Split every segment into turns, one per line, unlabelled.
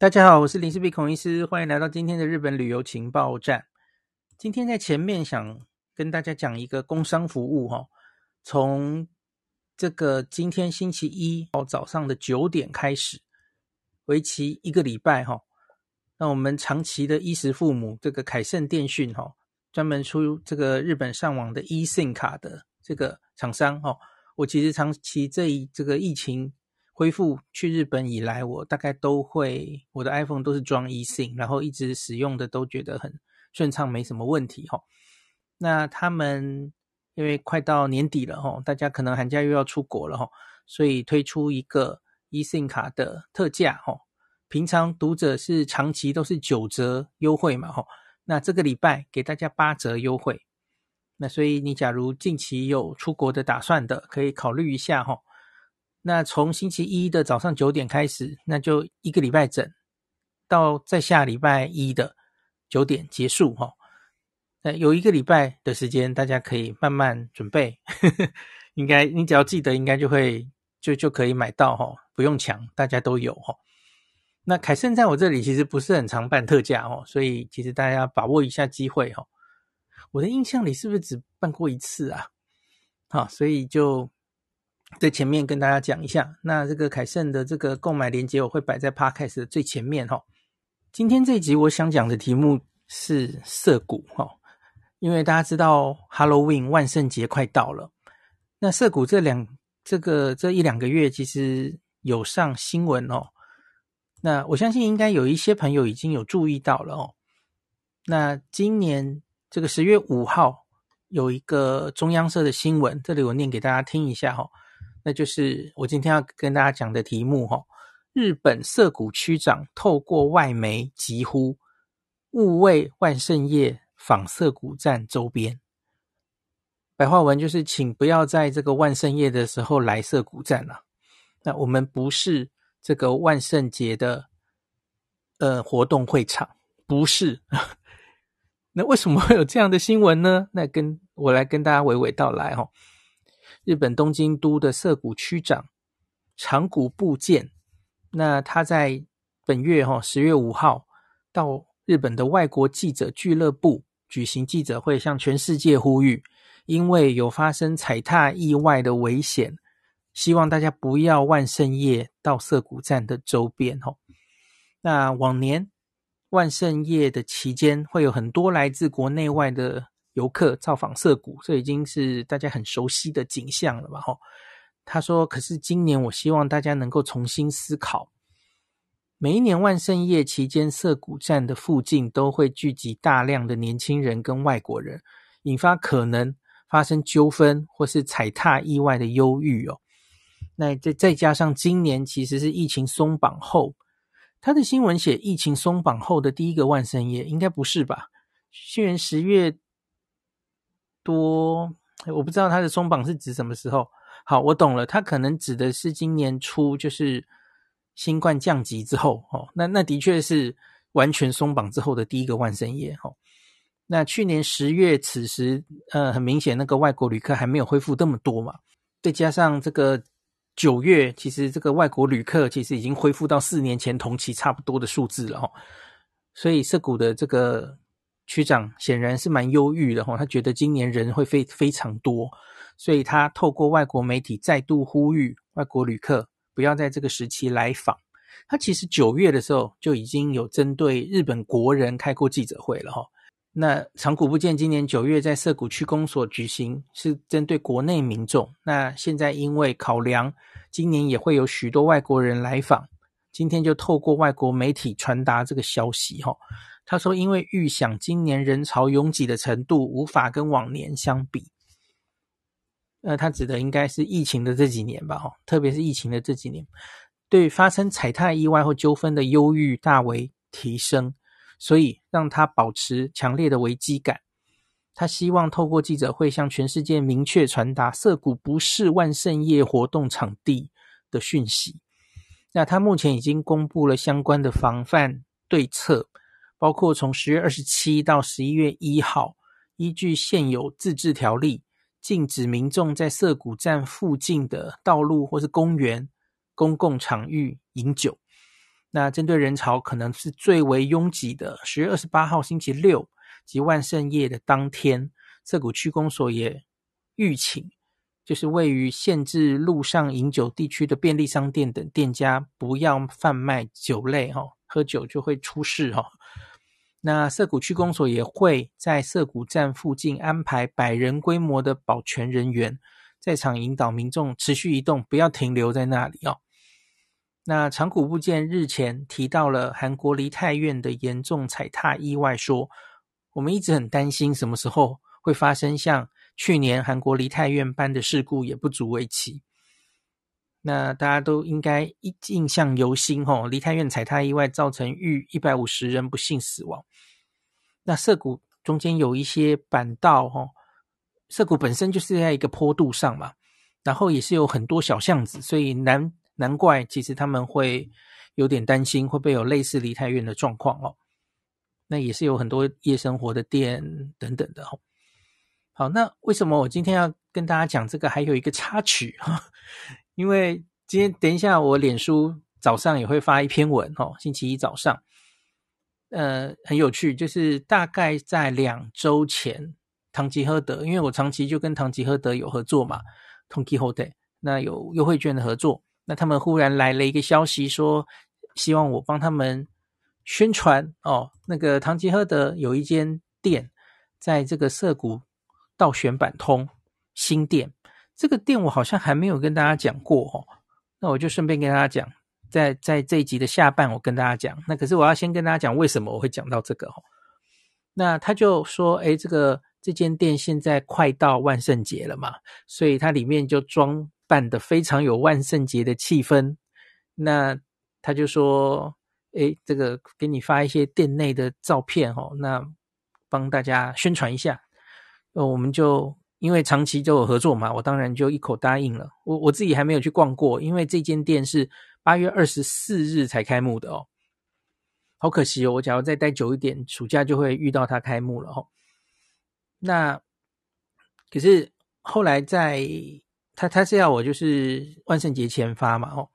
大家好，我是林氏璧孔医师，欢迎来到今天的日本旅游情报站。今天在前面想跟大家讲一个工商服务哈，从这个今天星期一哦早上的九点开始，为期一个礼拜哈。那我们长崎的衣食父母这个凯盛电讯哈，专门出这个日本上网的 eSIM 卡的这个厂商哈，我其实长期这一这个疫情。恢复去日本以来，我大概都会我的 iPhone 都是装 eSIM，然后一直使用的都觉得很顺畅，没什么问题哈。那他们因为快到年底了哈，大家可能寒假又要出国了哈，所以推出一个 eSIM 卡的特价哈。平常读者是长期都是九折优惠嘛哈，那这个礼拜给大家八折优惠。那所以你假如近期有出国的打算的，可以考虑一下哈。那从星期一的早上九点开始，那就一个礼拜整，到在下礼拜一的九点结束哈。那有一个礼拜的时间，大家可以慢慢准备，呵 呵应该你只要记得，应该就会就就可以买到哈，不用抢，大家都有哈。那凯盛在我这里其实不是很常办特价哦，所以其实大家把握一下机会哈。我的印象里是不是只办过一次啊？好，所以就。在前面跟大家讲一下，那这个凯盛的这个购买链接我会摆在 Podcast 的最前面哈。今天这一集我想讲的题目是涩谷哈，因为大家知道 Halloween 万圣节快到了，那涩谷这两这个这一两个月其实有上新闻哦。那我相信应该有一些朋友已经有注意到了哦。那今年这个十月五号有一个中央社的新闻，这里我念给大家听一下哈。那就是我今天要跟大家讲的题目哈。日本涩谷区长透过外媒疾呼，勿为万圣夜访涩谷站周边。白话文就是，请不要在这个万圣夜的时候来涩谷站了。那我们不是这个万圣节的呃活动会场，不是。那为什么会有这样的新闻呢？那跟我来跟大家娓娓道来哈。日本东京都的涩谷区长长谷部健，那他在本月哈十月五号到日本的外国记者俱乐部举行记者会，向全世界呼吁，因为有发生踩踏意外的危险，希望大家不要万圣夜到涩谷站的周边哈。那往年万圣夜的期间，会有很多来自国内外的。游客造访涩谷，这已经是大家很熟悉的景象了吧？哈，他说：“可是今年，我希望大家能够重新思考。每一年万圣夜期间，涩谷站的附近都会聚集大量的年轻人跟外国人，引发可能发生纠纷或是踩踏意外的忧郁哦。那再再加上今年其实是疫情松绑后，他的新闻写疫情松绑后的第一个万圣夜，应该不是吧？去年十月。”多，我不知道他的松绑是指什么时候。好，我懂了，他可能指的是今年初，就是新冠降级之后，哦，那那的确是完全松绑之后的第一个万圣夜，哈。那去年十月此时，呃，很明显那个外国旅客还没有恢复这么多嘛，再加上这个九月，其实这个外国旅客其实已经恢复到四年前同期差不多的数字了，哈。所以涩谷的这个。区长显然是蛮忧郁的哈，他觉得今年人会非非常多，所以他透过外国媒体再度呼吁外国旅客不要在这个时期来访。他其实九月的时候就已经有针对日本国人开过记者会了哈。那长谷部健今年九月在涩谷区公所举行是针对国内民众，那现在因为考量今年也会有许多外国人来访，今天就透过外国媒体传达这个消息哈。他说：“因为预想今年人潮拥挤的程度无法跟往年相比，呃，他指的应该是疫情的这几年吧，哈，特别是疫情的这几年，对发生踩踏意外或纠纷的忧郁大为提升，所以让他保持强烈的危机感。他希望透过记者会向全世界明确传达涩谷不是万圣夜活动场地的讯息。那他目前已经公布了相关的防范对策。”包括从十月二十七到十一月一号，依据现有自治条例，禁止民众在涩谷站附近的道路或是公园、公共场域饮酒。那针对人潮可能是最为拥挤的十月二十八号星期六及万圣夜的当天，涩谷区公所也预请，就是位于限制路上饮酒地区的便利商店等店家不要贩卖酒类，哈，喝酒就会出事，哈。那涩谷区公所也会在涩谷站附近安排百人规模的保全人员，在场引导民众持续移动，不要停留在那里哦。那长谷部健日前提到了韩国梨泰院的严重踩踏意外，说我们一直很担心什么时候会发生像去年韩国梨泰院般的事故，也不足为奇。那大家都应该印象犹新吼，梨泰院踩踏意外造成逾一百五十人不幸死亡。那涩谷中间有一些板道吼，涩谷本身就是在一个坡度上嘛，然后也是有很多小巷子，所以难难怪其实他们会有点担心会不会有类似梨泰院的状况哦。那也是有很多夜生活的店等等的吼。好，那为什么我今天要跟大家讲这个？还有一个插曲哈。因为今天等一下，我脸书早上也会发一篇文哦。星期一早上，呃，很有趣，就是大概在两周前，唐吉诃德，因为我长期就跟唐吉诃德有合作嘛，，Tokyo Day，那有优惠券的合作，那他们忽然来了一个消息，说希望我帮他们宣传哦。那个唐吉诃德有一间店，在这个涩谷道玄坂通新店。这个店我好像还没有跟大家讲过哦，那我就顺便跟大家讲，在在这一集的下半，我跟大家讲。那可是我要先跟大家讲为什么我会讲到这个哦。那他就说，哎，这个这间店现在快到万圣节了嘛，所以它里面就装扮得非常有万圣节的气氛。那他就说，哎，这个给你发一些店内的照片哦，那帮大家宣传一下。那我们就。因为长期就有合作嘛，我当然就一口答应了。我我自己还没有去逛过，因为这间店是八月二十四日才开幕的哦，好可惜哦。我假如再待久一点，暑假就会遇到它开幕了哦。那可是后来在他他是要我就是万圣节前发嘛哦，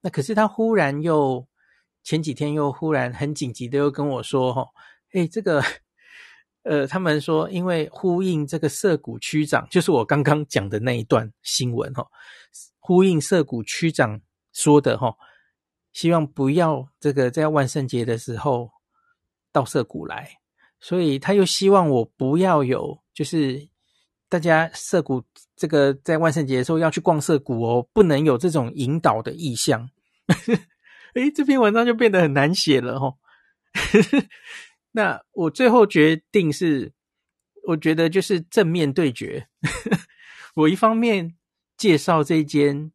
那可是他忽然又前几天又忽然很紧急的又跟我说哈，诶这个。呃，他们说，因为呼应这个涩谷区长，就是我刚刚讲的那一段新闻哈，呼应涩谷区长说的哈，希望不要这个在万圣节的时候到涩谷来，所以他又希望我不要有，就是大家涩谷这个在万圣节的时候要去逛涩谷哦，不能有这种引导的意向。诶，这篇文章就变得很难写了哈。那我最后决定是，我觉得就是正面对决。我一方面介绍这间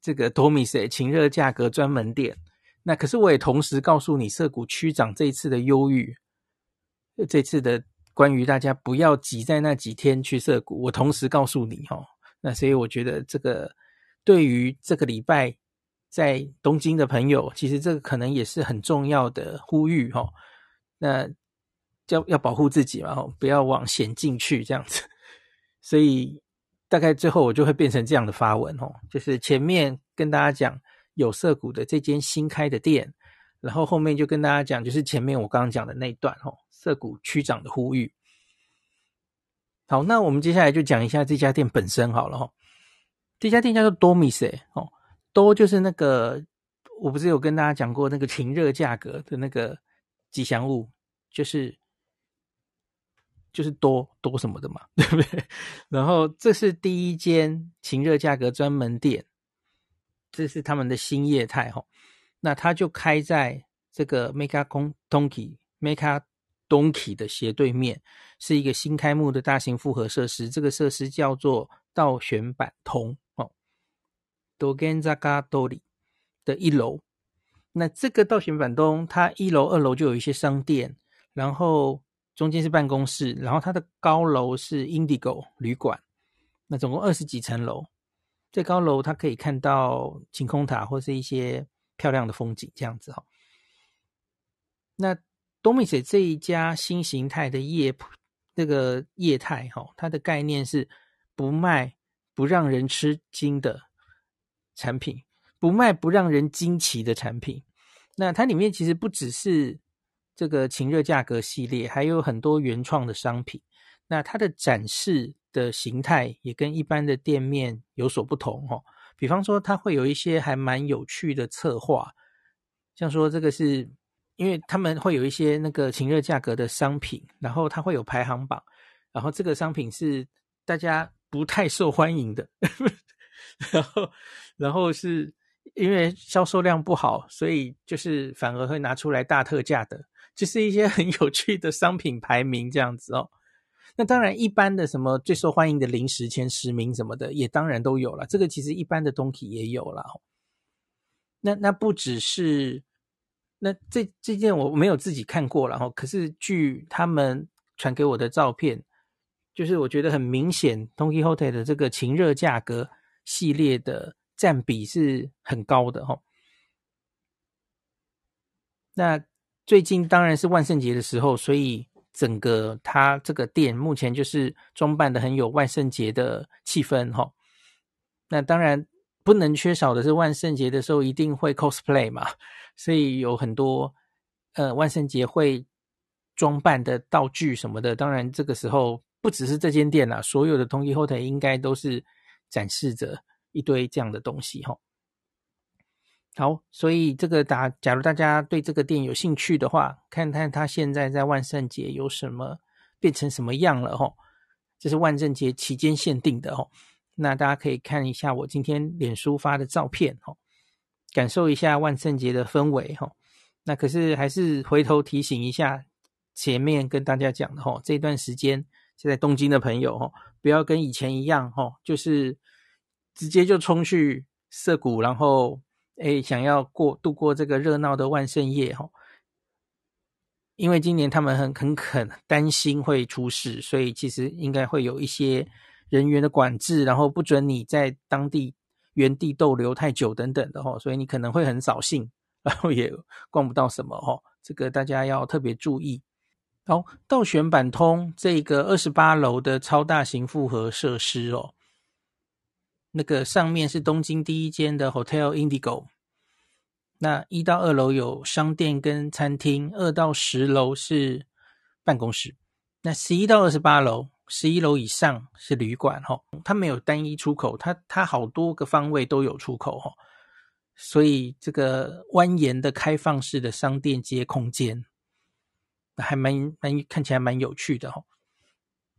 这个多米塞情热价格专门店，那可是我也同时告诉你涩谷区长这一次的忧郁，这次的关于大家不要挤在那几天去涩谷，我同时告诉你哈。那所以我觉得这个对于这个礼拜在东京的朋友，其实这个可能也是很重要的呼吁哈。那要要保护自己嘛，不要往险境去这样子。所以大概最后我就会变成这样的发文哦，就是前面跟大家讲有色谷的这间新开的店，然后后面就跟大家讲，就是前面我刚刚讲的那一段哦，涩谷区长的呼吁。好，那我们接下来就讲一下这家店本身好了哈。这家店叫做多米塞哦，多就是那个我不是有跟大家讲过那个情热价格的那个吉祥物。就是就是多多什么的嘛，对不对？然后这是第一间情热价格专门店，这是他们的新业态哈。那它就开在这个 Mega Donki Mega Donki 的斜对面，是一个新开幕的大型复合设施。这个设施叫做道玄坂通哦，Dogenzaga Dori 的一楼。那这个道玄坂东，它一楼、二楼就有一些商店。然后中间是办公室，然后它的高楼是 Indigo 旅馆，那总共二十几层楼，最高楼它可以看到晴空塔或是一些漂亮的风景，这样子哈。那多米塞这一家新形态的业这个业态哈，它的概念是不卖不让人吃惊的产品，不卖不让人惊奇的产品。那它里面其实不只是这个晴热价格系列，还有很多原创的商品。那它的展示的形态也跟一般的店面有所不同哦。比方说，它会有一些还蛮有趣的策划，像说这个是因为他们会有一些那个晴热价格的商品，然后它会有排行榜，然后这个商品是大家不太受欢迎的，然后然后是。因为销售量不好，所以就是反而会拿出来大特价的，就是一些 很有趣的商品排名这样子哦。那当然，一般的什么最受欢迎的零食前十名什么的，也当然都有了。这个其实一般的东西也有了。那那不只是那这这件我没有自己看过了哈，可是据他们传给我的照片，就是我觉得很明显，Don Quijote 的这个晴热价格系列的。占比是很高的哈。那最近当然是万圣节的时候，所以整个它这个店目前就是装扮的很有万圣节的气氛哈。那当然不能缺少的是万圣节的时候一定会 cosplay 嘛，所以有很多呃万圣节会装扮的道具什么的。当然这个时候不只是这间店啦，所有的 Don Quijote 应该都是展示着。一堆这样的东西哈，好，所以这个大，假如大家对这个店有兴趣的话，看看它现在在万圣节有什么变成什么样了哈，这是万圣节期间限定的哈，那大家可以看一下我今天脸书发的照片哈，感受一下万圣节的氛围哈。那可是还是回头提醒一下，前面跟大家讲的哈，这段时间现在东京的朋友哈，不要跟以前一样哈，就是。直接就冲去涩谷，然后诶，想要过度过这个热闹的万圣夜哈。因为今年他们很很肯担心会出事，所以其实应该会有一些人员的管制，然后不准你在当地原地逗留太久等等的哈。所以你可能会很扫兴，然后也逛不到什么哈。这个大家要特别注意。好，到选板通这个二十八楼的超大型复合设施哦。那个上面是东京第一间的 Hotel Indigo，那一到二楼有商店跟餐厅，二到十楼是办公室，那十一到二十八楼，十一楼以上是旅馆哈，它没有单一出口，它它好多个方位都有出口哈，所以这个蜿蜒的开放式的商店街空间，还蛮蛮看起来蛮有趣的哈，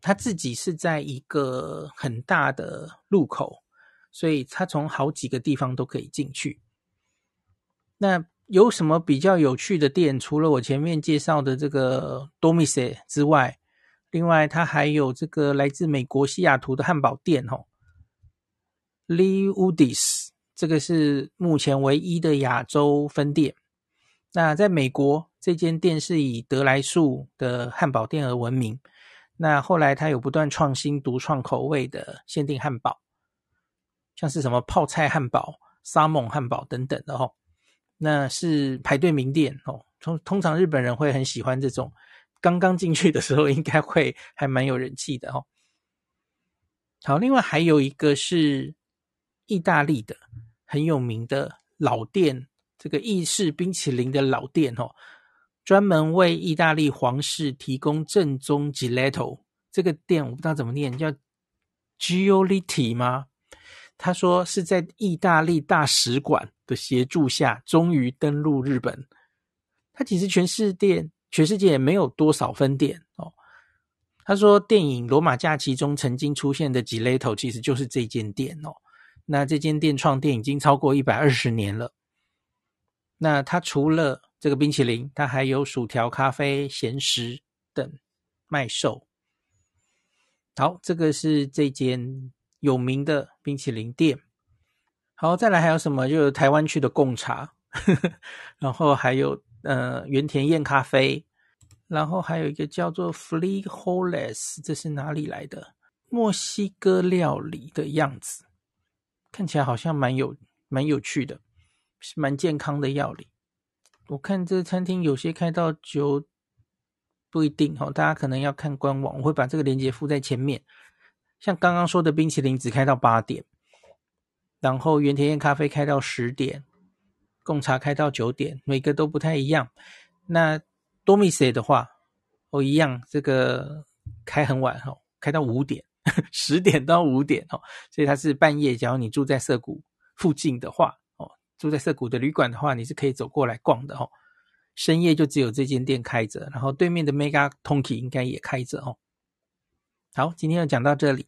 他自己是在一个很大的路口。所以它从好几个地方都可以进去。那有什么比较有趣的店？除了我前面介绍的这个 Domise 之外，另外它还有这个来自美国西雅图的汉堡店哦，Lee Woody's，这个是目前唯一的亚洲分店。那在美国，这间店是以得来树的汉堡店而闻名。那后来它有不断创新独创口味的限定汉堡。像是什么泡菜汉堡、沙蒙汉堡等等的哦，那是排队名店哦。通通常日本人会很喜欢这种，刚刚进去的时候应该会还蛮有人气的哦。好，另外还有一个是意大利的很有名的老店，这个意式冰淇淋的老店哦，专门为意大利皇室提供正宗 Gelato。这个店我不知道怎么念，叫 Giolitti 吗？他说是在意大利大使馆的协助下，终于登陆日本。他其实全世界全世界也没有多少分店哦。他说电影《罗马假期》中曾经出现的 Gelato 其实就是这间店哦。那这间店创店已经超过一百二十年了。那他除了这个冰淇淋，他还有薯条、咖啡、咸食等卖售。好，这个是这间。有名的冰淇淋店，好，再来还有什么？就是台湾区的贡茶，然后还有呃原田彦咖啡，然后还有一个叫做 Frijoles，这是哪里来的？墨西哥料理的样子，看起来好像蛮有蛮有趣的，是蛮健康的料理。我看这餐厅有些开到九，不一定哦，大家可能要看官网，我会把这个链接附在前面。像刚刚说的冰淇淋只开到八点，然后原田彦咖啡开到十点，贡茶开到九点，每个都不太一样。那多米塞的话，哦，一样，这个开很晚哦，开到五点，十点到五点哦，所以它是半夜。假如你住在涩谷附近的话，哦，住在涩谷的旅馆的话，你是可以走过来逛的哦。深夜就只有这间店开着，然后对面的 Mega Tonki 应该也开着哦。好，今天就讲到这里，